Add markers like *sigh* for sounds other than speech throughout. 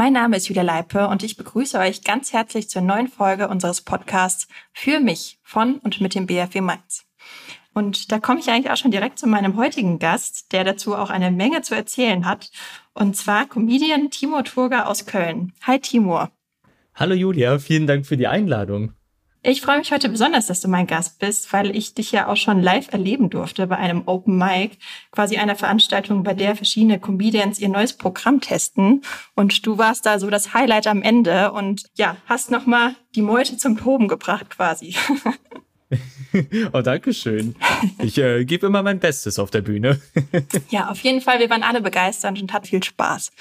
Mein Name ist Julia Leipe und ich begrüße euch ganz herzlich zur neuen Folge unseres Podcasts Für mich von und mit dem BFW Mainz. Und da komme ich eigentlich auch schon direkt zu meinem heutigen Gast, der dazu auch eine Menge zu erzählen hat. Und zwar Comedian Timur Turger aus Köln. Hi Timur. Hallo Julia, vielen Dank für die Einladung. Ich freue mich heute besonders, dass du mein Gast bist, weil ich dich ja auch schon live erleben durfte bei einem Open Mic, quasi einer Veranstaltung, bei der verschiedene Comedians ihr neues Programm testen. Und du warst da so das Highlight am Ende und ja, hast nochmal die Meute zum Toben gebracht quasi. *laughs* oh, danke schön. Ich äh, gebe immer mein Bestes auf der Bühne. *laughs* ja, auf jeden Fall. Wir waren alle begeistert und hat viel Spaß.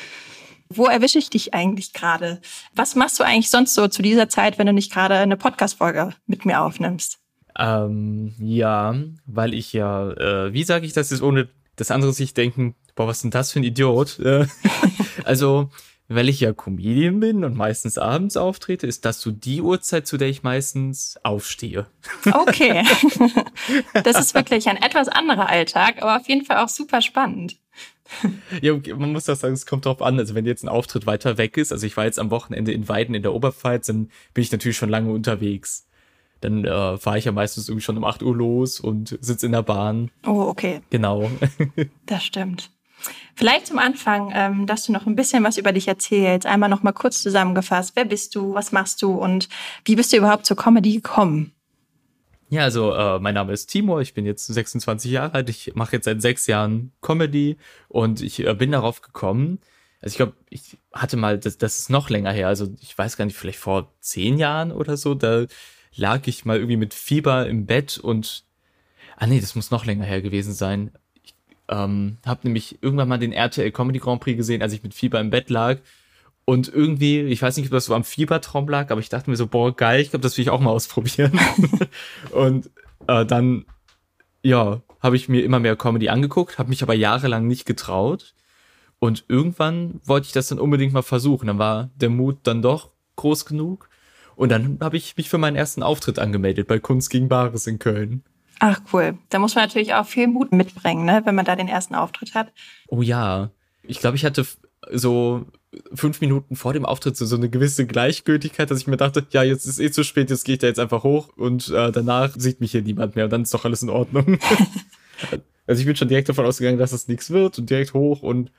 Wo erwische ich dich eigentlich gerade? Was machst du eigentlich sonst so zu dieser Zeit, wenn du nicht gerade eine Podcast-Folge mit mir aufnimmst? Ähm, ja, weil ich ja, äh, wie sage ich das jetzt, ohne das andere sich denken, boah, was ist denn das für ein Idiot? Äh, *laughs* also, weil ich ja Comedian bin und meistens abends auftrete, ist das so die Uhrzeit, zu der ich meistens aufstehe. Okay. *laughs* Das ist wirklich ein etwas anderer Alltag, aber auf jeden Fall auch super spannend. ja, man muss das sagen, es kommt drauf an. Also wenn jetzt ein Auftritt weiter weg ist, also ich war jetzt am Wochenende in Weiden in der Oberpfalz, dann bin ich natürlich schon lange unterwegs. Dann äh, fahre ich ja meistens irgendwie schon um 8 Uhr los und sitze in der Bahn. Oh, okay. Genau. *laughs* das stimmt. Vielleicht zum Anfang, ähm, dass du noch ein bisschen was über dich erzählst. Einmal noch mal kurz zusammengefasst. Wer bist du? Was machst du? Und wie bist du überhaupt zur Comedy gekommen? Ja, also äh, mein Name ist Timur, ich bin jetzt 26 Jahre alt, ich mache jetzt seit sechs Jahren Comedy und ich äh, bin darauf gekommen, also ich glaube, ich hatte mal, das, das ist noch länger her, also ich weiß gar nicht, vielleicht vor zehn Jahren oder so, da lag ich mal irgendwie mit Fieber im Bett und, ah nee, das muss noch länger her gewesen sein. Ähm, habe nämlich irgendwann mal den RTL Comedy Grand Prix gesehen, als ich mit Fieber im Bett lag und irgendwie, ich weiß nicht, ob das so am Fiebertraum lag, aber ich dachte mir so, boah, geil, ich glaube, das will ich auch mal ausprobieren. *laughs* und äh, dann, ja, habe ich mir immer mehr Comedy angeguckt, habe mich aber jahrelang nicht getraut. Und irgendwann wollte ich das dann unbedingt mal versuchen. Dann war der Mut dann doch groß genug. Und dann habe ich mich für meinen ersten Auftritt angemeldet bei Kunst gegen Bares in Köln. Ach cool. Da muss man natürlich auch viel Mut mitbringen, ne, wenn man da den ersten Auftritt hat. Oh ja. Ich glaube, ich hatte so fünf Minuten vor dem Auftritt so, so eine gewisse Gleichgültigkeit, dass ich mir dachte, ja, jetzt ist eh zu spät, jetzt gehe ich da jetzt einfach hoch und äh, danach sieht mich hier niemand mehr und dann ist doch alles in Ordnung. *laughs* also ich bin schon direkt davon ausgegangen, dass das nichts wird und direkt hoch und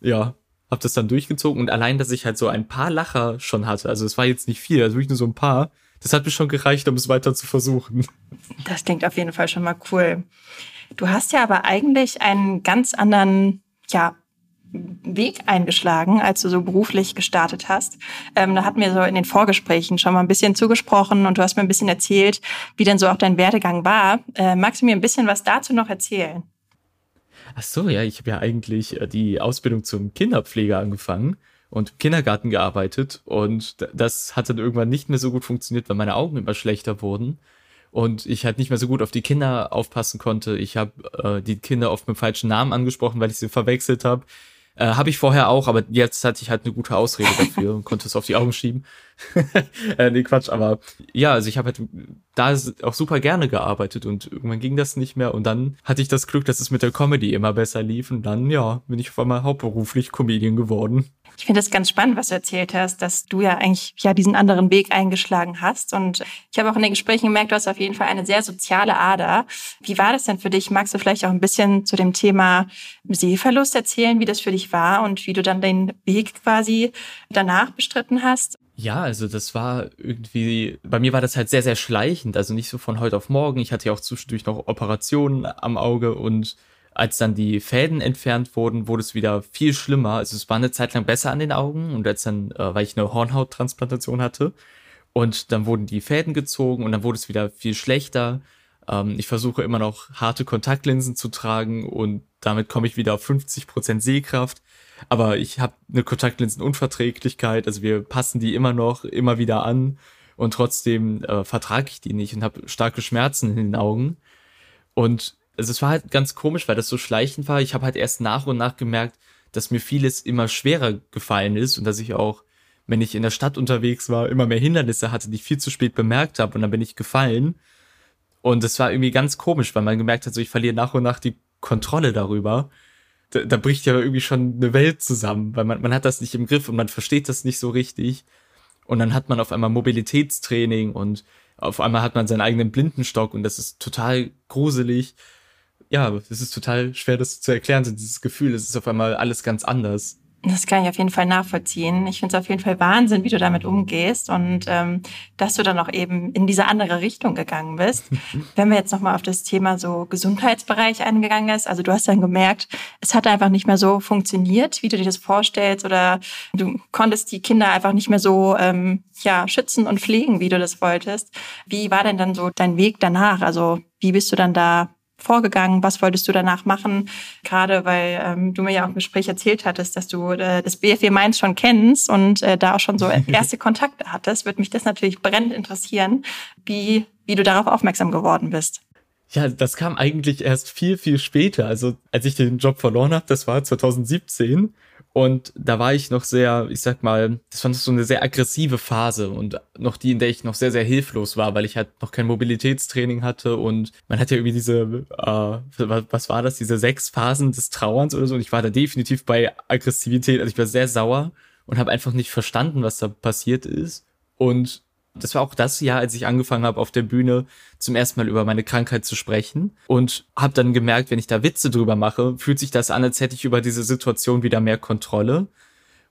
ja, hab das dann durchgezogen und allein, dass ich halt so ein paar Lacher schon hatte, also es war jetzt nicht viel, also wirklich nur so ein paar, das hat mir schon gereicht, um es weiter zu versuchen. Das klingt auf jeden Fall schon mal cool. Du hast ja aber eigentlich einen ganz anderen, ja, Weg eingeschlagen, als du so beruflich gestartet hast. Ähm, da hatten wir so in den Vorgesprächen schon mal ein bisschen zugesprochen und du hast mir ein bisschen erzählt, wie denn so auch dein Werdegang war. Äh, magst du mir ein bisschen was dazu noch erzählen? Ach so, ja, ich habe ja eigentlich äh, die Ausbildung zum Kinderpfleger angefangen und im Kindergarten gearbeitet und das hat dann irgendwann nicht mehr so gut funktioniert, weil meine Augen immer schlechter wurden und ich halt nicht mehr so gut auf die Kinder aufpassen konnte. Ich habe äh, die Kinder oft mit dem falschen Namen angesprochen, weil ich sie verwechselt habe. Äh, Habe ich vorher auch, aber jetzt hatte ich halt eine gute Ausrede dafür und konnte es auf die Augen schieben. *laughs* äh, nee, Quatsch, aber ja, also ich habe halt da auch super gerne gearbeitet und irgendwann ging das nicht mehr und dann hatte ich das Glück, dass es mit der Comedy immer besser lief und dann, ja, bin ich auf einmal hauptberuflich Comedian geworden. Ich finde das ganz spannend, was du erzählt hast, dass du ja eigentlich ja diesen anderen Weg eingeschlagen hast. Und ich habe auch in den Gesprächen gemerkt, du hast auf jeden Fall eine sehr soziale Ader. Wie war das denn für dich? Magst du vielleicht auch ein bisschen zu dem Thema Sehverlust erzählen, wie das für dich war und wie du dann den Weg quasi danach bestritten hast? Ja, also das war irgendwie, bei mir war das halt sehr, sehr schleichend, also nicht so von heute auf morgen. Ich hatte ja auch zwischendurch noch Operationen am Auge und als dann die Fäden entfernt wurden, wurde es wieder viel schlimmer. Also es war eine Zeit lang besser an den Augen und als dann, äh, weil ich eine Hornhauttransplantation hatte und dann wurden die Fäden gezogen und dann wurde es wieder viel schlechter. Ähm, ich versuche immer noch harte Kontaktlinsen zu tragen und damit komme ich wieder auf 50 Prozent Sehkraft. Aber ich habe eine Kontaktlinsenunverträglichkeit, also wir passen die immer noch, immer wieder an und trotzdem äh, vertrage ich die nicht und habe starke Schmerzen in den Augen. Und also es war halt ganz komisch, weil das so schleichend war. Ich habe halt erst nach und nach gemerkt, dass mir vieles immer schwerer gefallen ist und dass ich auch, wenn ich in der Stadt unterwegs war, immer mehr Hindernisse hatte, die ich viel zu spät bemerkt habe und dann bin ich gefallen. Und das war irgendwie ganz komisch, weil man gemerkt hat, so ich verliere nach und nach die Kontrolle darüber. da, da bricht ja irgendwie schon eine Welt zusammen, weil man, man hat das nicht im Griff und man versteht das nicht so richtig. Und dann hat man auf einmal Mobilitätstraining und auf einmal hat man seinen eigenen Blindenstock und das ist total gruselig. Ja, es ist total schwer, das zu erklären, dieses Gefühl, es ist auf einmal alles ganz anders. Das kann ich auf jeden Fall nachvollziehen. Ich finde es auf jeden Fall Wahnsinn, wie du damit umgehst und ähm, dass du dann auch eben in diese andere Richtung gegangen bist. *laughs* Wenn wir jetzt nochmal auf das Thema so Gesundheitsbereich eingegangen ist, also du hast dann gemerkt, es hat einfach nicht mehr so funktioniert, wie du dir das vorstellst oder du konntest die Kinder einfach nicht mehr so ähm, ja, schützen und pflegen, wie du das wolltest. Wie war denn dann so dein Weg danach? Also wie bist du dann da vorgegangen? Was wolltest du danach machen? Gerade weil ähm, du mir ja auch im Gespräch erzählt hattest, dass du äh, das BFW Mainz schon kennst und äh, da auch schon so *laughs* erste Kontakte hattest, würde mich das natürlich brennend interessieren, wie, wie du darauf aufmerksam geworden bist. Ja, das kam eigentlich erst viel, viel später. Also als ich den Job verloren habe, das war 2017. Und da war ich noch sehr, ich sag mal, das war so eine sehr aggressive Phase und noch die, in der ich noch sehr, sehr hilflos war, weil ich halt noch kein Mobilitätstraining hatte und man hat ja irgendwie diese, äh, was war das, diese sechs Phasen des Trauerns oder so und ich war da definitiv bei Aggressivität, also ich war sehr sauer und habe einfach nicht verstanden, was da passiert ist. Und das war auch das Jahr, als ich angefangen habe, auf der Bühne zum ersten Mal über meine Krankheit zu sprechen und habe dann gemerkt, wenn ich da Witze drüber mache, fühlt sich das an, als hätte ich über diese Situation wieder mehr Kontrolle.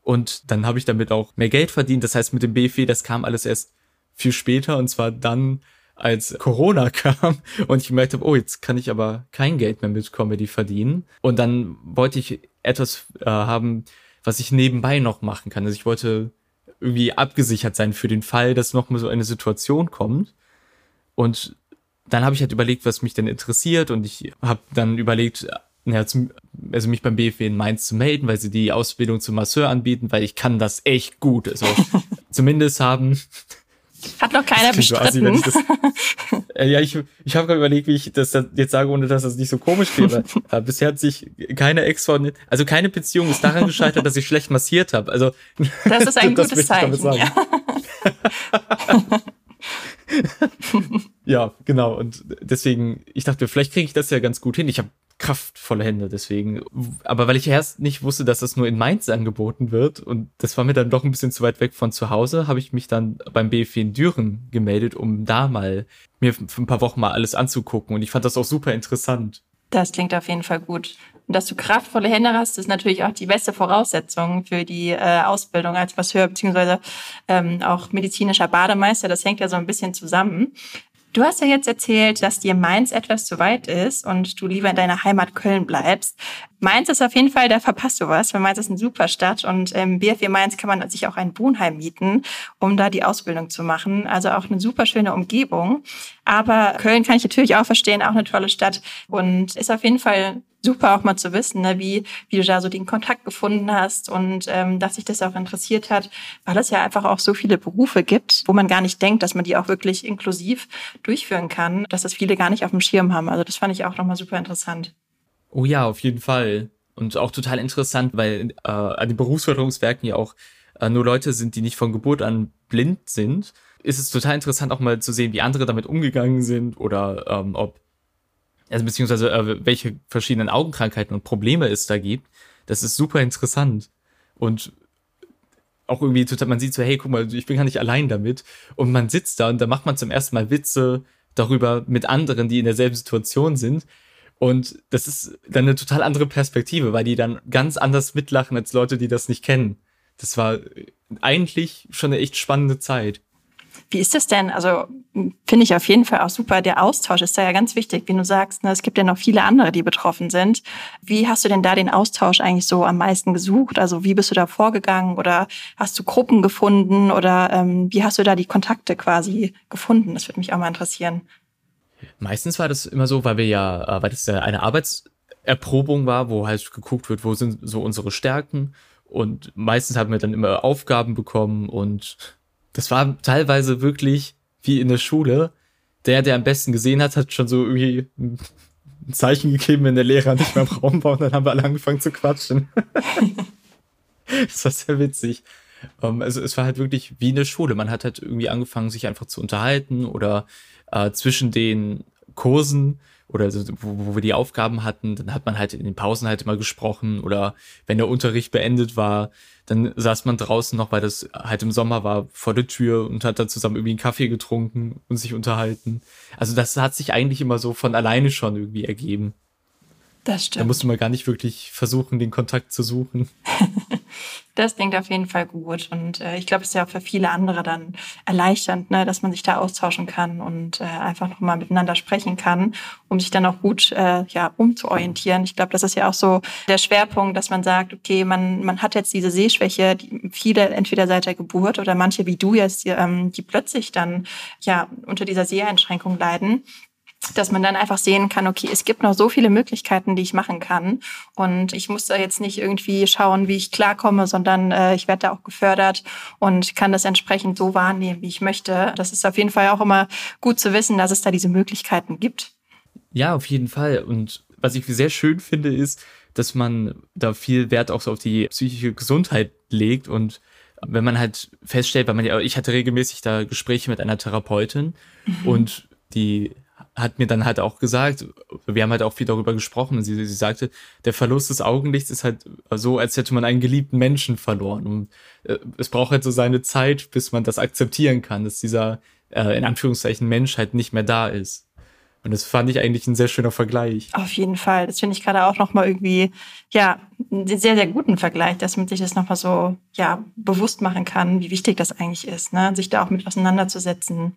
Und dann habe ich damit auch mehr Geld verdient. Das heißt, mit dem BFW, das kam alles erst viel später und zwar dann, als Corona *laughs* kam und ich gemerkt habe, oh, jetzt kann ich aber kein Geld mehr mit Comedy verdienen. Und dann wollte ich etwas äh, haben, was ich nebenbei noch machen kann. Also ich wollte irgendwie abgesichert sein für den Fall, dass noch mal so eine Situation kommt. Und dann habe ich halt überlegt, was mich denn interessiert und ich habe dann überlegt, ja, zum, also mich beim BFW in Mainz zu melden, weil sie die Ausbildung zum Masseur anbieten, weil ich kann das echt gut. Also *laughs* zumindest haben hat noch keiner bestritten. Äh, *laughs* ja, ich, ich habe gerade überlegt, wie ich das jetzt sage, ohne dass das nicht so komisch wäre. *laughs* äh, bisher hat sich keine Ex von, also keine Beziehung ist daran gescheitert, dass ich schlecht massiert habe. Also das ist ein *laughs* gutes Zeichen. Ja. *laughs* ja, genau. Und deswegen, ich dachte, vielleicht kriege ich das ja ganz gut hin. Ich habe kraftvolle Hände, deswegen. Aber weil ich erst nicht wusste, dass das nur in Mainz angeboten wird und das war mir dann doch ein bisschen zu weit weg von zu Hause, habe ich mich dann beim BFW in Düren gemeldet, um da mal mir für ein paar Wochen mal alles anzugucken und ich fand das auch super interessant. Das klingt auf jeden Fall gut. Und dass du kraftvolle Hände hast, ist natürlich auch die beste Voraussetzung für die äh, Ausbildung als Masseur beziehungsweise ähm, auch medizinischer Bademeister. Das hängt ja so ein bisschen zusammen. Du hast ja jetzt erzählt, dass dir Mainz etwas zu weit ist und du lieber in deiner Heimat Köln bleibst. Mainz ist auf jeden Fall, da verpasst du was, weil Mainz ist eine super Stadt und im BFW Mainz kann man sich auch ein Wohnheim mieten, um da die Ausbildung zu machen. Also auch eine super schöne Umgebung. Aber Köln kann ich natürlich auch verstehen, auch eine tolle Stadt und ist auf jeden Fall super auch mal zu wissen, ne, wie, wie du da so den Kontakt gefunden hast und ähm, dass sich das auch interessiert hat, weil es ja einfach auch so viele Berufe gibt, wo man gar nicht denkt, dass man die auch wirklich inklusiv durchführen kann, dass das viele gar nicht auf dem Schirm haben. Also das fand ich auch nochmal super interessant. Oh ja, auf jeden Fall. Und auch total interessant, weil äh, an den Berufsförderungswerken ja auch äh, nur Leute sind, die nicht von Geburt an blind sind. Ist es total interessant auch mal zu sehen, wie andere damit umgegangen sind oder ähm, ob also beziehungsweise äh, welche verschiedenen Augenkrankheiten und Probleme es da gibt. Das ist super interessant. Und auch irgendwie total, man sieht so, hey, guck mal, ich bin gar nicht allein damit. Und man sitzt da und da macht man zum ersten Mal Witze darüber mit anderen, die in derselben Situation sind. Und das ist dann eine total andere Perspektive, weil die dann ganz anders mitlachen als Leute, die das nicht kennen. Das war eigentlich schon eine echt spannende Zeit. Wie ist das denn? Also finde ich auf jeden Fall auch super. Der Austausch ist da ja ganz wichtig, wie du sagst. Ne? Es gibt ja noch viele andere, die betroffen sind. Wie hast du denn da den Austausch eigentlich so am meisten gesucht? Also wie bist du da vorgegangen oder hast du Gruppen gefunden oder ähm, wie hast du da die Kontakte quasi gefunden? Das würde mich auch mal interessieren. Meistens war das immer so, weil wir ja, äh, weil das ja eine Arbeitserprobung war, wo halt geguckt wird, wo sind so unsere Stärken. Und meistens haben wir dann immer Aufgaben bekommen und das war teilweise wirklich wie in der Schule. Der, der am besten gesehen hat, hat schon so irgendwie ein Zeichen gegeben, wenn der Lehrer nicht mehr im Raum war und dann haben wir alle angefangen zu quatschen. *laughs* das war sehr witzig. Um, ähm, also es war halt wirklich wie in der Schule. Man hat halt irgendwie angefangen, sich einfach zu unterhalten oder äh, zwischen den Kursen oder so, wo, wo wir die Aufgaben hatten, dann hat man halt in den Pausen halt immer gesprochen oder wenn der Unterricht beendet war, dann saß man draußen noch, weil das halt im Sommer war, vor der Tür und hat dann zusammen irgendwie einen Kaffee getrunken und sich unterhalten. Also das hat sich eigentlich immer so von alleine schon irgendwie ergeben. Das stimmt. Da musste man gar nicht wirklich versuchen, den Kontakt zu suchen. *laughs* das klingt auf jeden Fall gut. Und äh, ich glaube, es ist ja auch für viele andere dann erleichternd, ne, dass man sich da austauschen kann und äh, einfach nochmal miteinander sprechen kann, um sich dann auch gut äh, ja, umzuorientieren. Ich glaube, das ist ja auch so der Schwerpunkt, dass man sagt, okay, man, man hat jetzt diese Sehschwäche, die viele entweder seit der Geburt oder manche wie du jetzt, die, ähm, die plötzlich dann ja unter dieser Seheinschränkung leiden dass man dann einfach sehen kann, okay, es gibt noch so viele Möglichkeiten, die ich machen kann. Und ich muss da jetzt nicht irgendwie schauen, wie ich klarkomme, sondern äh, ich werde da auch gefördert und kann das entsprechend so wahrnehmen, wie ich möchte. Das ist auf jeden Fall auch immer gut zu wissen, dass es da diese Möglichkeiten gibt. Ja, auf jeden Fall. Und was ich sehr schön finde, ist, dass man da viel Wert auch so auf die psychische Gesundheit legt und wenn man halt feststellt, weil man ja, ich hatte regelmäßig da Gespräche mit einer Therapeutin mhm. und die hat mir dann halt auch gesagt, wir haben halt auch viel darüber gesprochen, sie, sie sagte, der Verlust des Augenlichts ist halt so, als hätte man einen geliebten Menschen verloren. Und äh, es braucht halt so seine Zeit, bis man das akzeptieren kann, dass dieser, äh, in Anführungszeichen, Mensch halt nicht mehr da ist. Und das fand ich eigentlich ein sehr schöner Vergleich. Auf jeden Fall. Das finde ich gerade auch nochmal irgendwie, ja, einen sehr, sehr guten Vergleich, dass man sich das nochmal so, ja, bewusst machen kann, wie wichtig das eigentlich ist, ne? sich da auch mit auseinanderzusetzen.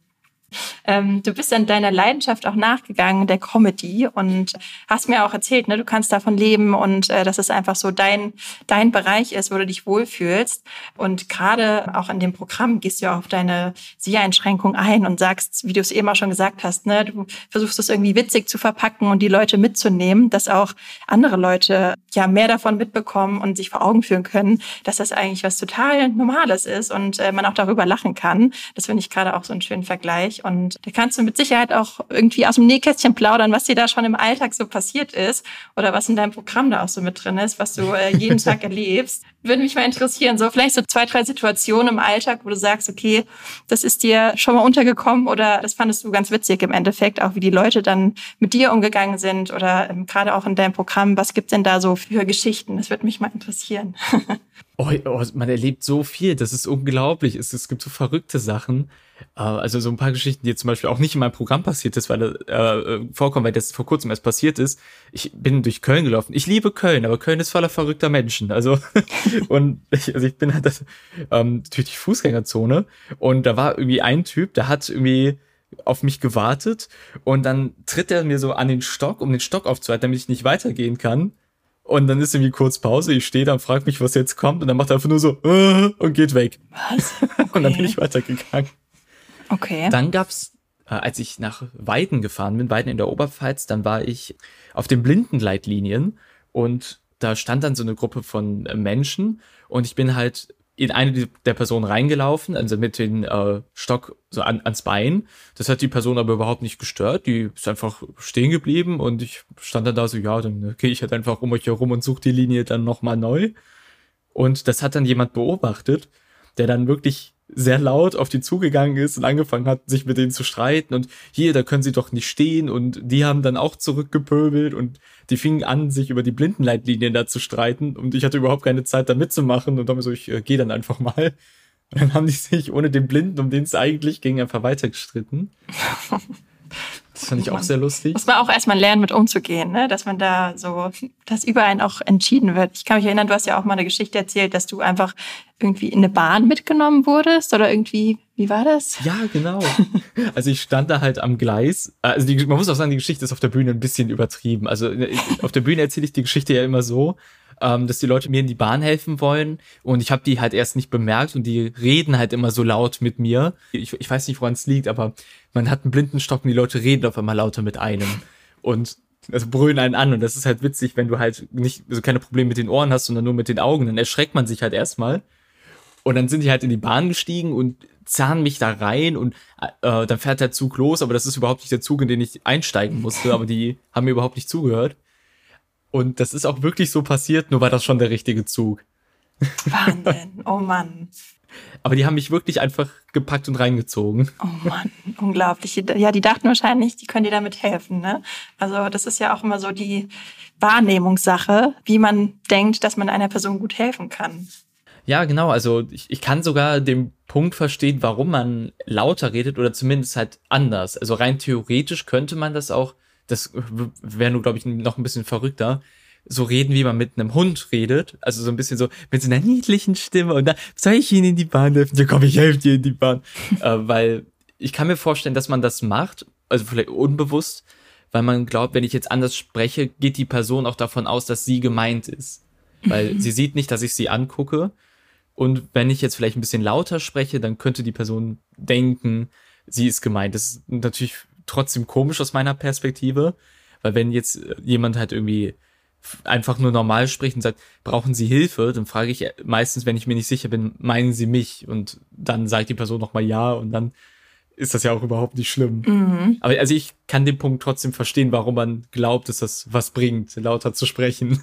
Ähm, du bist dann deiner Leidenschaft auch nachgegangen, der Comedy, und hast mir auch erzählt, ne, du kannst davon leben und äh, dass es einfach so dein, dein Bereich ist, wo du dich wohlfühlst. Und gerade auch in dem Programm gehst du ja auf deine Seheinschränkung ein und sagst, wie du es eben auch schon gesagt hast, ne, du versuchst es irgendwie witzig zu verpacken und die Leute mitzunehmen, dass auch andere Leute ja mehr davon mitbekommen und sich vor Augen führen können, dass das eigentlich was total Normales ist und äh, man auch darüber lachen kann. Das finde ich gerade auch so einen schönen Vergleich. Und da kannst du mit Sicherheit auch irgendwie aus dem Nähkästchen plaudern, was dir da schon im Alltag so passiert ist oder was in deinem Programm da auch so mit drin ist, was du äh, jeden *laughs* Tag erlebst. Würde mich mal interessieren, so vielleicht so zwei, drei Situationen im Alltag, wo du sagst, okay, das ist dir schon mal untergekommen oder das fandest du ganz witzig im Endeffekt, auch wie die Leute dann mit dir umgegangen sind oder ähm, gerade auch in deinem Programm. Was gibt denn da so für Geschichten? Das würde mich mal interessieren. *laughs* oh, oh, man erlebt so viel, das ist unglaublich. Es, es gibt so verrückte Sachen. Äh, also so ein paar Geschichten, die zum Beispiel auch nicht in meinem Programm passiert ist, weil äh, vorkommen, weil das vor kurzem erst passiert ist. Ich bin durch Köln gelaufen. Ich liebe Köln, aber Köln ist voller verrückter Menschen. Also *laughs* und ich, also ich bin halt das, ähm, durch die Fußgängerzone und da war irgendwie ein Typ, der hat irgendwie auf mich gewartet und dann tritt er mir so an den Stock, um den Stock aufzuhalten, damit ich nicht weitergehen kann. Und dann ist irgendwie kurz Pause, ich stehe da und frage mich, was jetzt kommt und dann macht er einfach nur so äh, und geht weg. Was? Okay. *laughs* Und dann bin ich weitergegangen. Okay. Dann gab's, äh, als ich nach Weiden gefahren bin, Weiden in der Oberpfalz, dann war ich auf den Blindenleitlinien und da stand dann so eine Gruppe von äh, Menschen und ich bin halt in eine der Personen reingelaufen, also mit dem äh, Stock so an, ans Bein. Das hat die Person aber überhaupt nicht gestört. Die ist einfach stehen geblieben und ich stand dann da so, ja, dann gehe ich halt einfach um euch herum und suche die Linie dann nochmal neu. Und das hat dann jemand beobachtet, der dann wirklich sehr laut auf die zugegangen ist und angefangen hat, sich mit denen zu streiten und hier, da können sie doch nicht stehen und die haben dann auch zurückgepöbelt und die fingen an, sich über die Blindenleitlinien da zu streiten und ich hatte überhaupt keine Zeit da mitzumachen und dann so, ich äh, gehe dann einfach mal. Und dann haben die sich ohne den Blinden, um den es eigentlich ging, einfach weitergestritten. *laughs* Das fand ich auch sehr lustig. Muss man auch erstmal lernen, mit umzugehen, ne? dass man da so, dass über einen auch entschieden wird. Ich kann mich erinnern, du hast ja auch mal eine Geschichte erzählt, dass du einfach irgendwie in eine Bahn mitgenommen wurdest oder irgendwie, wie war das? Ja, genau. *laughs* Also ich stand da halt am Gleis. Also die, man muss auch sagen, die Geschichte ist auf der Bühne ein bisschen übertrieben. Also auf der Bühne erzähle ich die Geschichte ja immer so, ähm, dass die Leute mir in die Bahn helfen wollen und ich habe die halt erst nicht bemerkt und die reden halt immer so laut mit mir. Ich, ich weiß nicht, woran es liegt, aber man hat einen Blindenstock und die Leute reden auf einmal lauter mit einem und also brüllen einen an und das ist halt witzig, wenn du halt nicht so keine Probleme mit den Ohren hast, sondern nur mit den Augen, dann erschreckt man sich halt erstmal. Und dann sind die halt in die Bahn gestiegen und zahnen mich da rein und äh, dann fährt der Zug los, aber das ist überhaupt nicht der Zug, in den ich einsteigen musste, aber die haben mir überhaupt nicht zugehört. Und das ist auch wirklich so passiert, nur war das schon der richtige Zug. Wahnsinn, oh Mann. Aber die haben mich wirklich einfach gepackt und reingezogen. Oh Mann, unglaublich. Ja, die dachten wahrscheinlich, die können dir damit helfen. Ne? Also das ist ja auch immer so die Wahrnehmungssache, wie man denkt, dass man einer Person gut helfen kann. Ja, genau. Also ich, ich kann sogar den Punkt verstehen, warum man lauter redet oder zumindest halt anders. Also rein theoretisch könnte man das auch, das wäre nur, glaube ich, noch ein bisschen verrückter, so reden, wie man mit einem Hund redet. Also so ein bisschen so mit so einer niedlichen Stimme und dann soll ich Ihnen in die Bahn helfen? Ja, komm, ich helfe dir in die Bahn. *laughs* äh, weil ich kann mir vorstellen, dass man das macht, also vielleicht unbewusst, weil man glaubt, wenn ich jetzt anders spreche, geht die Person auch davon aus, dass sie gemeint ist. Weil *laughs* sie sieht nicht, dass ich sie angucke. Und wenn ich jetzt vielleicht ein bisschen lauter spreche, dann könnte die Person denken, sie ist gemeint. Das ist natürlich trotzdem komisch aus meiner Perspektive, weil wenn jetzt jemand halt irgendwie einfach nur normal spricht und sagt, brauchen Sie Hilfe, dann frage ich meistens, wenn ich mir nicht sicher bin, meinen Sie mich? Und dann sagt die Person nochmal ja und dann ist das ja auch überhaupt nicht schlimm. Mhm. Aber also ich kann den Punkt trotzdem verstehen, warum man glaubt, dass das was bringt, lauter zu sprechen.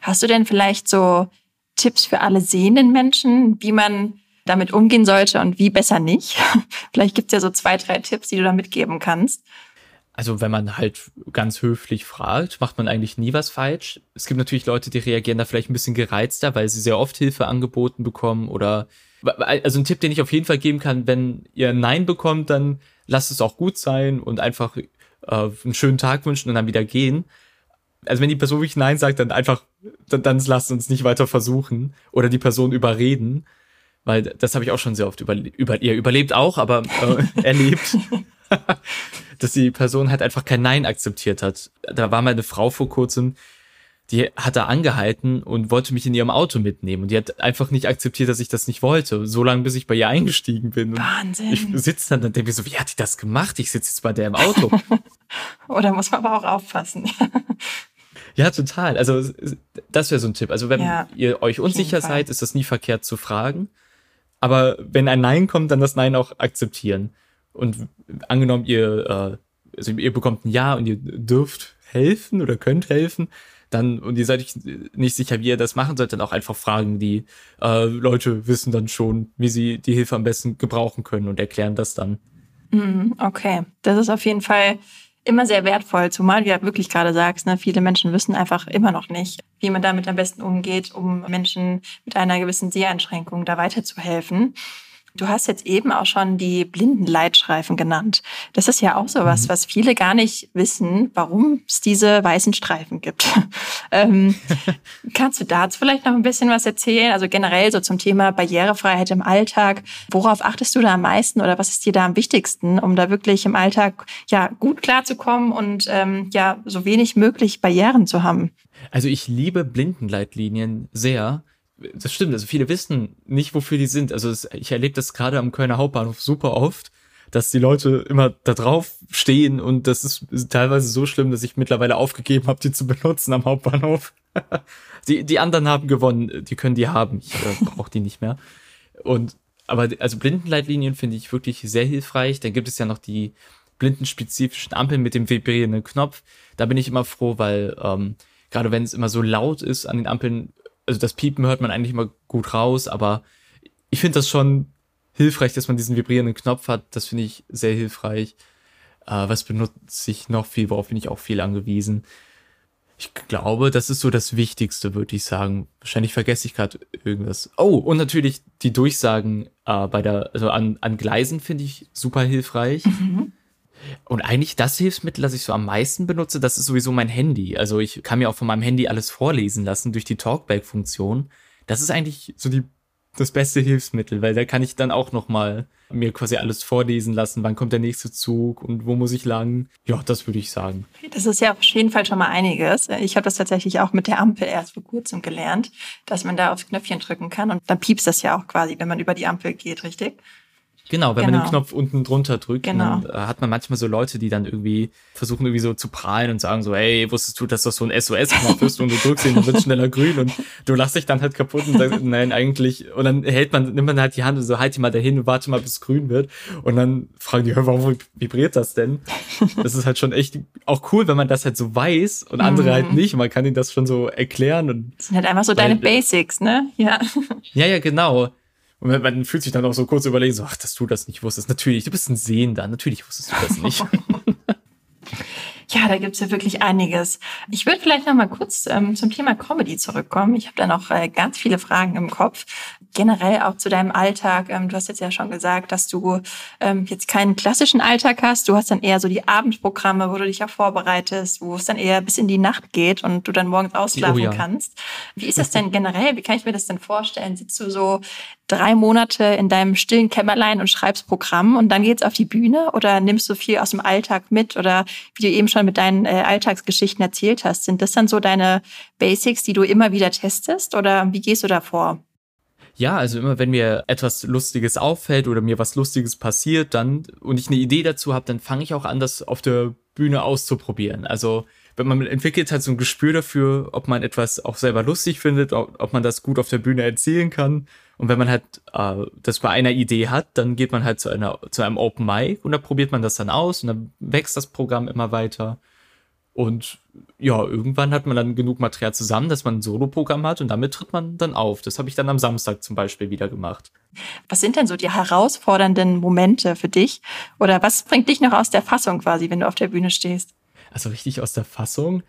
Hast du denn vielleicht so Tipps für alle sehenden Menschen, wie man damit umgehen sollte und wie besser nicht? *laughs* vielleicht gibt es ja so zwei, drei Tipps, die du da mitgeben kannst. Also wenn man halt ganz höflich fragt, macht man eigentlich nie was falsch. Es gibt natürlich Leute, die reagieren da vielleicht ein bisschen gereizter, weil sie sehr oft Hilfe angeboten bekommen oder also ein Tipp, den ich auf jeden Fall geben kann, wenn ihr Nein bekommt, dann lasst es auch gut sein und einfach äh, einen schönen Tag wünschen und dann wieder gehen. Also wenn die Person wirklich Nein sagt, dann einfach, dann, dann lasst uns nicht weiter versuchen oder die Person überreden, weil das habe ich auch schon sehr oft über, über ihr überlebt auch, aber äh, erlebt. *laughs* *laughs* dass die Person halt einfach kein Nein akzeptiert hat. Da war mal eine Frau vor kurzem, die hat da angehalten und wollte mich in ihrem Auto mitnehmen. Und die hat einfach nicht akzeptiert, dass ich das nicht wollte. So lange, bis ich bei ihr eingestiegen bin. Und Wahnsinn. Ich sitze dann und denke mir so, wie hat die das gemacht? Ich sitze jetzt bei der im Auto. *laughs* Oder muss man aber auch aufpassen. ja, total. Also das wäre so ein Tipp. Also wenn ja, ihr euch unsicher seid, ist das nie verkehrt zu fragen. Aber wenn ein Nein kommt, dann das Nein auch akzeptieren. Und angenommen, ihr, äh, also ihr bekommt ein Ja und ihr dürft helfen oder könnt helfen, dann, und ihr seid nicht sicher, wie ihr das machen sollt, dann auch einfach fragen. Die äh, Leute wissen dann schon, wie sie die Hilfe am besten gebrauchen können und erklären das dann. Mhm, okay, das ist auf jeden Fall immer sehr wertvoll, zumal, wie du wirklich gerade sagst, ne, viele Menschen wissen einfach immer noch nicht, wie man damit am besten umgeht, um Menschen mit einer gewissen Seheinschränkung da weiterzuhelfen. Du hast jetzt eben auch schon die Blindenleitstreifen genannt. Das ist ja auch sowas, mhm. was viele gar nicht wissen, warum es diese weißen Streifen gibt. *laughs* ähm, *laughs* kannst du dazu vielleicht noch ein bisschen was erzählen? Also generell so zum Thema Barrierefreiheit im Alltag. Worauf achtest du da am meisten oder was ist dir da am wichtigsten, um da wirklich im Alltag ja gut klarzukommen und ähm, ja so wenig möglich Barrieren zu haben? Also ich liebe Blindenleitlinien sehr das stimmt, also viele wissen nicht, wofür die sind. Also es, ich erlebe das gerade am Kölner Hauptbahnhof super oft, dass die Leute immer da drauf stehen und das ist, ist teilweise so schlimm, dass ich mittlerweile aufgegeben habe, die zu benutzen am Hauptbahnhof. *laughs* die, die anderen haben gewonnen, die können die haben, ich äh, brauche die nicht mehr. Und aber also Blindenleitlinien finde ich wirklich sehr hilfreich. Dann gibt es ja noch die blindenspezifischen Ampeln mit dem vibrierenden Knopf. Da bin ich immer froh, weil ähm, gerade wenn es immer so laut ist an den Ampeln, also das Piepen hört man eigentlich immer gut raus, aber ich finde das schon hilfreich, dass man diesen vibrierenden Knopf hat. Das finde ich sehr hilfreich. Äh, was benutze ich noch viel, worauf bin ich auch viel angewiesen. Ich glaube, das ist so das Wichtigste, würde ich sagen. Wahrscheinlich vergesse ich gerade irgendwas. Oh, und natürlich die Durchsagen äh, bei der, also an, an Gleisen finde ich super hilfreich. Mhm. Und eigentlich das Hilfsmittel, das ich so am meisten benutze, das ist sowieso mein Handy. Also ich kann mir auch von meinem Handy alles vorlesen lassen durch die Talkback-Funktion. Das ist eigentlich so die, das beste Hilfsmittel, weil da kann ich dann auch noch mal mir quasi alles vorlesen lassen, wann kommt der nächste Zug und wo muss ich lang. Ja, das würde ich sagen. Das ist ja auf jeden Fall schon mal einiges. Ich habe das tatsächlich auch mit der Ampel erst vor kurzem gelernt, dass man da aufs Knöpfchen drücken kann und dann piepst das ja auch quasi, wenn man über die Ampel geht, richtig? Genau, wenn genau. man den genau. Knopf unten drunter drückt, genau. dann äh, hat man manchmal so Leute, die dann irgendwie versuchen irgendwie so zu prahlen und sagen so, hey, wusstest du, dass das so ein SOS-Knopf ist und du drückst ihn, dann wird schneller grün und du lachst dich dann halt kaputt und sagst, nein, eigentlich, und dann hält man, nimmt man halt die Hand und so, halt die mal dahin und warte mal, bis es grün wird und dann fragen die, hör, warum vibriert das denn? Das ist halt schon echt auch cool, wenn man das halt so weiß und andere halt mhm. nicht, man kann ihnen das schon so erklären und. Das sind halt einfach so deine Basics, ne? Ja. Ja, ja, genau. Und man, fühlt sich dann auch so kurz überlegen, so, ach, dass du das nicht wusstest. Natürlich, du bist ein Sehender, natürlich wusstest du das nicht. *laughs* Ja, da gibt's ja wirklich einiges. Ich würde vielleicht noch mal kurz ähm, zum Thema Comedy zurückkommen. Ich habe da noch äh, ganz viele Fragen im Kopf. Generell auch zu deinem Alltag. Ähm, du hast jetzt ja schon gesagt, dass du ähm, jetzt keinen klassischen Alltag hast. Du hast dann eher so die Abendprogramme, wo du dich ja vorbereitest, wo es dann eher bis in die Nacht geht und du dann morgens ausschlafen oh ja. kannst. Wie ist *laughs* das denn generell? Wie kann ich mir das denn vorstellen? Sitzt du so drei Monate in deinem stillen Kämmerlein und schreibst Programm und dann geht's auf die Bühne oder nimmst du viel aus dem Alltag mit oder wie du eben schon mit deinen äh, Alltagsgeschichten erzählt hast, sind das dann so deine Basics, die du immer wieder testest oder wie gehst du da vor? Ja, also immer wenn mir etwas Lustiges auffällt oder mir was Lustiges passiert, dann und ich eine Idee dazu habe, dann fange ich auch an, das auf der Bühne auszuprobieren. Also wenn man entwickelt hat so ein Gespür dafür, ob man etwas auch selber lustig findet, ob, man das gut auf der Bühne erzählen kann. Und wenn man halt äh, das bei einer Idee hat, dann geht man halt zu einer zu einem Open Mic und da probiert man das dann aus und dann wächst das Programm immer weiter. Und ja, irgendwann hat man dann genug Material zusammen, dass man ein Soloprogramm hat und damit tritt man dann auf. Das habe ich dann am Samstag zum Beispiel wieder gemacht. Was sind denn so die herausfordernden Momente für dich? Oder was bringt dich noch aus der Fassung quasi, wenn du auf der Bühne stehst? Also richtig aus der Fassung.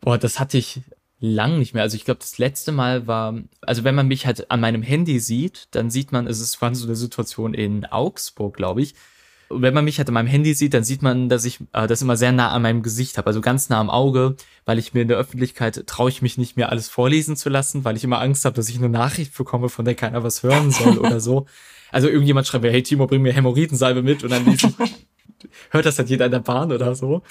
Boah, das hatte ich lang nicht mehr. Also ich glaube, das letzte Mal war, also wenn man mich halt an meinem Handy sieht, dann sieht man, es ist war so eine Situation in Augsburg, glaube ich. Und wenn man mich halt an meinem Handy sieht, dann sieht man, dass ich äh, das immer sehr nah an meinem Gesicht habe, also ganz nah am Auge, weil ich mir in der Öffentlichkeit traue ich mich nicht mehr alles vorlesen zu lassen, weil ich immer Angst habe, dass ich eine Nachricht bekomme, von der keiner was hören soll *laughs* oder so. Also irgendjemand schreibt mir, hey Timo, bring mir Hämorrhoidensalbe mit und dann lese ich *laughs* hört das halt jeder in der Bahn oder so.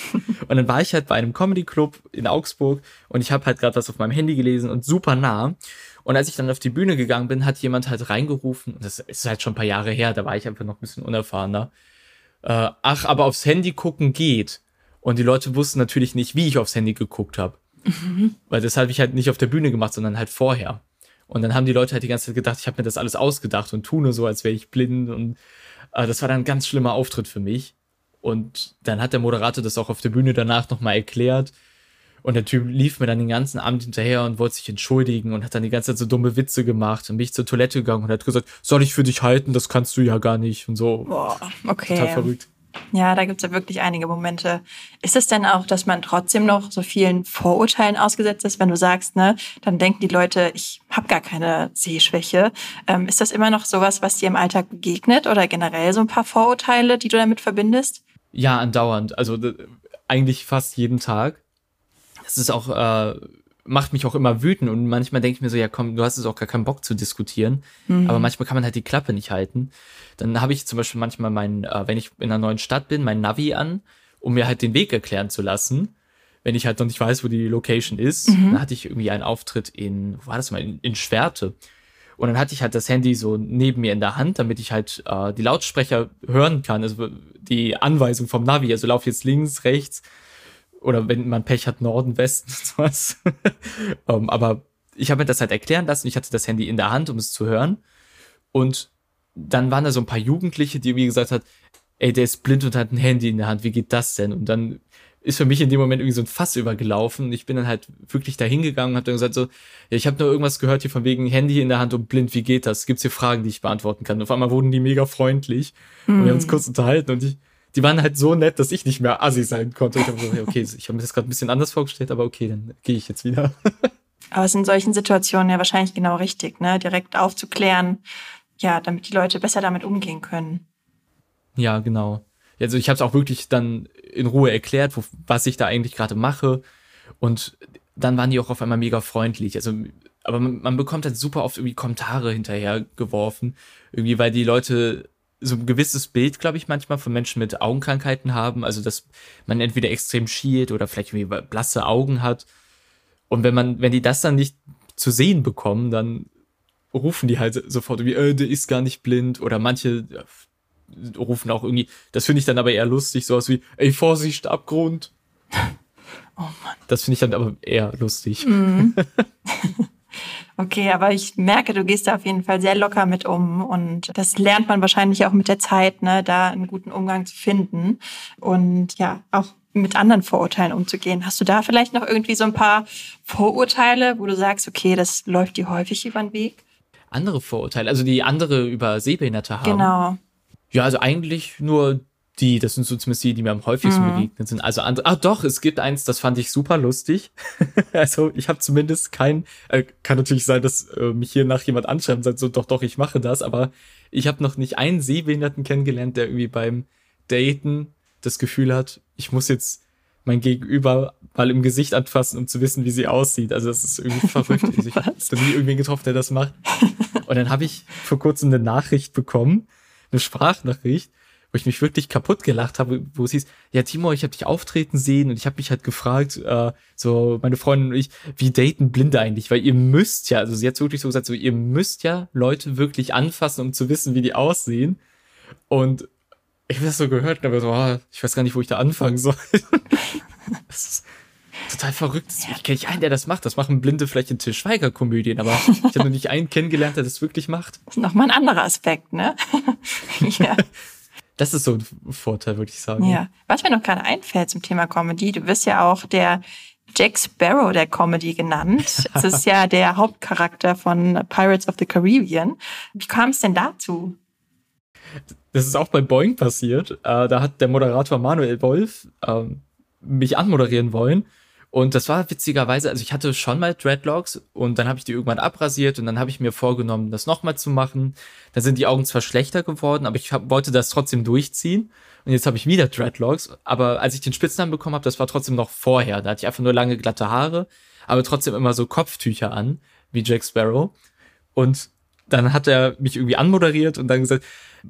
Und dann war ich halt bei einem Comedy Club in Augsburg und ich habe halt gerade was auf meinem Handy gelesen und super nah. Und als ich dann auf die Bühne gegangen bin, hat jemand halt reingerufen, das ist halt schon ein paar Jahre her, da war ich einfach noch ein bisschen unerfahrener. Äh, ach, aber aufs Handy gucken geht. Und die Leute wussten natürlich nicht, wie ich aufs Handy geguckt habe. Mhm. Weil das habe ich halt nicht auf der Bühne gemacht, sondern halt vorher. Und dann haben die Leute halt die ganze Zeit gedacht, ich habe mir das alles ausgedacht und tue nur so, als wäre ich blind. Und äh, das war dann ein ganz schlimmer Auftritt für mich. Und dann hat der Moderator das auch auf der Bühne danach nochmal erklärt. Und der Typ lief mir dann den ganzen Abend hinterher und wollte sich entschuldigen und hat dann die ganze Zeit so dumme Witze gemacht und mich zur Toilette gegangen und hat gesagt, soll ich für dich halten? Das kannst du ja gar nicht und so. Boah, okay. Total verrückt. Ja, da gibt's ja wirklich einige Momente. Ist es denn auch, dass man trotzdem noch so vielen Vorurteilen ausgesetzt ist, wenn du sagst, ne, dann denken die Leute, ich habe gar keine Sehschwäche. Ähm, ist das immer noch sowas, was dir im Alltag begegnet oder generell so ein paar Vorurteile, die du damit verbindest? Ja, andauernd. Also eigentlich fast jeden Tag. Das ist auch, äh, macht mich auch immer wütend und manchmal denke ich mir so, ja komm, du hast es auch gar keinen Bock zu diskutieren. Mhm. Aber manchmal kann man halt die Klappe nicht halten. Dann habe ich zum Beispiel manchmal meinen, äh, wenn ich in einer neuen Stadt bin, mein Navi an, um mir halt den Weg erklären zu lassen. Wenn ich halt noch nicht weiß, wo die Location ist. Mhm. Dann hatte ich irgendwie einen Auftritt in, wo war das mal, in, in Schwerte. Und dann hatte ich halt das Handy so neben mir in der Hand, damit ich halt äh, die Lautsprecher hören kann, also die Anweisung vom Navi, also lauf jetzt links, rechts oder wenn man Pech hat, Norden, Westen, *laughs* sowas. um, ähm, aber ich habe mir das halt erklären lassen, ich hatte das Handy in der Hand, um es zu hören. Und dann waren da so ein paar Jugendliche, die irgendwie gesagt hat, ey, der ist blind und hat ein Handy in der Hand, wie geht das denn? Und dann ist für mich in dem Moment irgendwie so ein Fass übergelaufen. Ich bin dann halt wirklich da hingegangen und habe dann gesagt so, ja, ich habe nur irgendwas gehört hier von wegen Handy in der Hand und blind, wie geht das? Gibt's hier Fragen, die ich beantworten kann? Und auf einmal wurden die mega freundlich mm. und wir haben uns hm. kurz unterhalten und ich, die waren halt so nett, dass ich nicht mehr assi sein konnte. Ich habe so, okay, ich habe mir das gerade ein bisschen anders vorgestellt, aber okay, dann gehe ich jetzt wieder. *laughs* aber es ist in solchen Situationen ja wahrscheinlich genau richtig, ne? Direkt aufzuklären, ja, damit die Leute besser damit umgehen können. Ja, genau. Also ich habe es auch wirklich dann in Ruhe erklärt, wo, was ich da eigentlich gerade mache. Und dann waren die auch auf einmal mega freundlich. Also, aber man, man bekommt halt super oft irgendwie Kommentare hinterher geworfen. Irgendwie, weil die Leute so ein gewisses Bild, glaube ich, manchmal von Menschen mit Augenkrankheiten haben. Also, dass man entweder extrem schielt oder vielleicht irgendwie blasse Augen hat. Und wenn man, wenn die das dann nicht zu sehen bekommen, dann rufen die halt sofort wie, äh, der ist gar nicht blind. Oder manche rufen auch irgendwie, das finde ich dann aber eher lustig, sowas wie, ey, Vorsicht, Abgrund. *laughs* Oh Mann. Das finde ich dann aber eher lustig. Mm. *laughs* Okay, aber ich merke, du gehst da auf jeden Fall sehr locker mit um und das lernt man wahrscheinlich auch mit der Zeit, ne, da einen guten Umgang zu finden und ja, auch mit anderen Vorurteilen umzugehen. Hast du da vielleicht noch irgendwie so ein paar Vorurteile, wo du sagst, okay, das läuft dir häufig über den Weg? andere Vorurteile, also die andere über Sehbehinderte haben. Genau. Ja, also eigentlich nur die, das sind so zumindest die, die mir am häufigsten Mhm. begegnet sind. Also andere, ah doch, es gibt eins, das fand ich super lustig. *laughs* also ich habe zumindest kein, äh, kann natürlich sein, dass äh, mich hier nach jemand anschreibt und sagt so, doch, doch, ich mache das, aber ich habe noch nicht einen Sehbehinderten kennengelernt, der irgendwie beim Daten das Gefühl hat, ich muss jetzt mein Gegenüber mal im Gesicht anfassen, um zu wissen, wie sie aussieht. Also das ist irgendwie verrückt. Also ich *laughs* habe nie irgendwen getroffen, der das macht. Und dann habe ich vor kurzem eine Nachricht bekommen, eine Sprachnachricht, wo ich mich wirklich kaputt gelacht habe, wo es hieß, ja Timo, ich habe dich auftreten sehen und ich habe mich halt gefragt, äh, so meine Freundin und ich, wie daten Blinde eigentlich? Weil ihr müsst ja, also sie hat wirklich so gesagt, so ihr müsst ja Leute wirklich anfassen, um zu wissen, wie die aussehen. Und ich habe das so gehört und habe so, ah, ich weiß gar nicht, wo ich da anfangen soll. *laughs* das ist total verrückt. Ich kenne nicht einen, der das macht. Das machen Blinde vielleicht in Til Schweiger-Komödien, aber ich habe noch nicht einen kennengelernt, der das wirklich macht. Das ist nochmal ein anderer Aspekt, ne? *laughs* ja. Das ist so ein Vorteil, würde ich sagen. ja. Was mir noch gerade einfällt zum Thema Comedy, du wirst ja auch der Jack Sparrow der Comedy genannt. *laughs* Das ist ja der Hauptcharakter von Pirates of the Caribbean. Wie kam es denn dazu? Das ist auch bei Boeing passiert. Äh, da hat der Moderator Manuel Wolf ähm, mich anmoderieren wollen. Und das war witzigerweise, also ich hatte schon mal Dreadlocks und dann habe ich die irgendwann abrasiert und dann habe ich mir vorgenommen, das nochmal zu machen. Dann sind die Augen zwar schlechter geworden, aber ich hab, wollte das trotzdem durchziehen. Und jetzt habe ich wieder Dreadlocks. Aber als ich den Spitznamen bekommen habe, das war trotzdem noch vorher. Da hatte ich einfach nur lange glatte Haare, aber trotzdem immer so Kopftücher an, wie Jack Sparrow. Und dann hat er mich irgendwie anmoderiert und dann gesagt,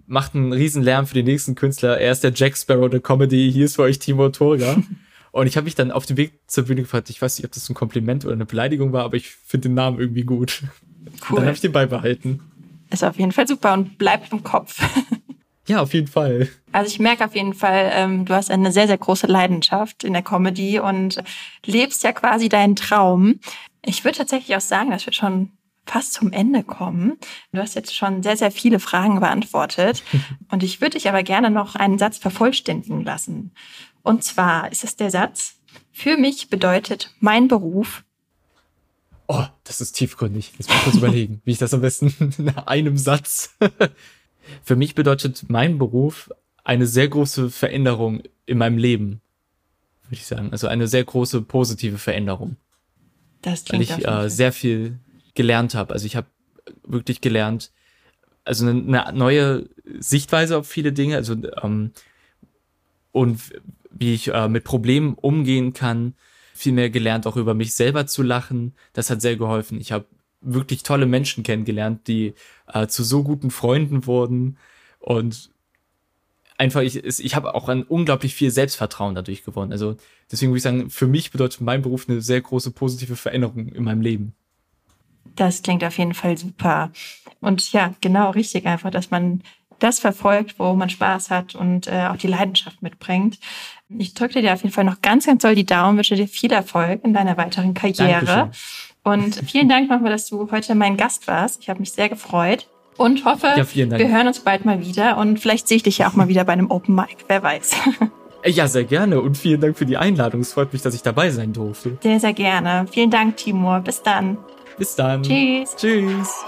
macht einen riesen Lärm für den nächsten Künstler. Er ist der Jack Sparrow der Comedy. Hier ist für euch Timo Torga. *laughs* und ich habe mich dann auf dem Weg zur Bühne gefragt, ich weiß nicht, ob das ein Kompliment oder eine Beleidigung war, aber ich finde den Namen irgendwie gut. Cool. Dann habe ich den beibehalten. Ist auf jeden Fall super und bleibt im Kopf. *laughs* Ja, auf jeden Fall. Also ich merke auf jeden Fall, ähm, du hast eine sehr, sehr große Leidenschaft in der Comedy und lebst ja quasi deinen Traum. Ich würde tatsächlich auch sagen, dass wir schon fast zum Ende kommen. Du hast jetzt schon sehr, sehr viele Fragen beantwortet. *laughs* Und ich würde dich aber gerne noch einen Satz vervollständigen lassen. Und zwar ist es der Satz, für mich bedeutet mein Beruf, Oh, das ist tiefgründig. Jetzt muss ich kurz überlegen, wie ich das am besten *laughs* in einem Satz. *laughs* Für mich bedeutet mein Beruf eine sehr große Veränderung in meinem Leben, würde ich sagen. Also eine sehr große positive Veränderung. das weil ich äh, sehr viel gelernt habe. Also ich habe wirklich gelernt, also eine, eine neue Sichtweise auf viele Dinge, also ähm, und wie ich äh, mit Problemen umgehen kann, viel mehr gelernt, auch über mich selber zu lachen. Das hat sehr geholfen. Ich habe wirklich tolle Menschen kennengelernt, die äh, zu so guten Freunden wurden und einfach ich, ich habe auch ein unglaublich viel Selbstvertrauen dadurch gewonnen. Also deswegen würde ich sagen, für mich bedeutet mein Beruf eine sehr große positive Veränderung in meinem Leben. Das klingt auf jeden Fall super. Und ja, genau richtig einfach, dass man das verfolgt, wo man Spaß hat und äh, auch die Leidenschaft mitbringt. Ich drücke dir auf jeden Fall noch ganz, ganz doll die Daumen, wünsche dir viel Erfolg in deiner weiteren Karriere. Dankeschön. Und vielen Dank nochmal, dass du heute mein Gast warst. Ich habe mich sehr gefreut und hoffe, Ja, wir hören uns bald mal wieder und vielleicht sehe ich dich ja auch mal wieder bei einem Open Mic, wer weiß. Äh, Ja, sehr gerne und vielen Dank für die Einladung. Es freut mich, dass ich dabei sein durfte. Sehr, sehr gerne. Vielen Dank, Timur. Bis dann. Bis dann. Tschüss. Tschüss.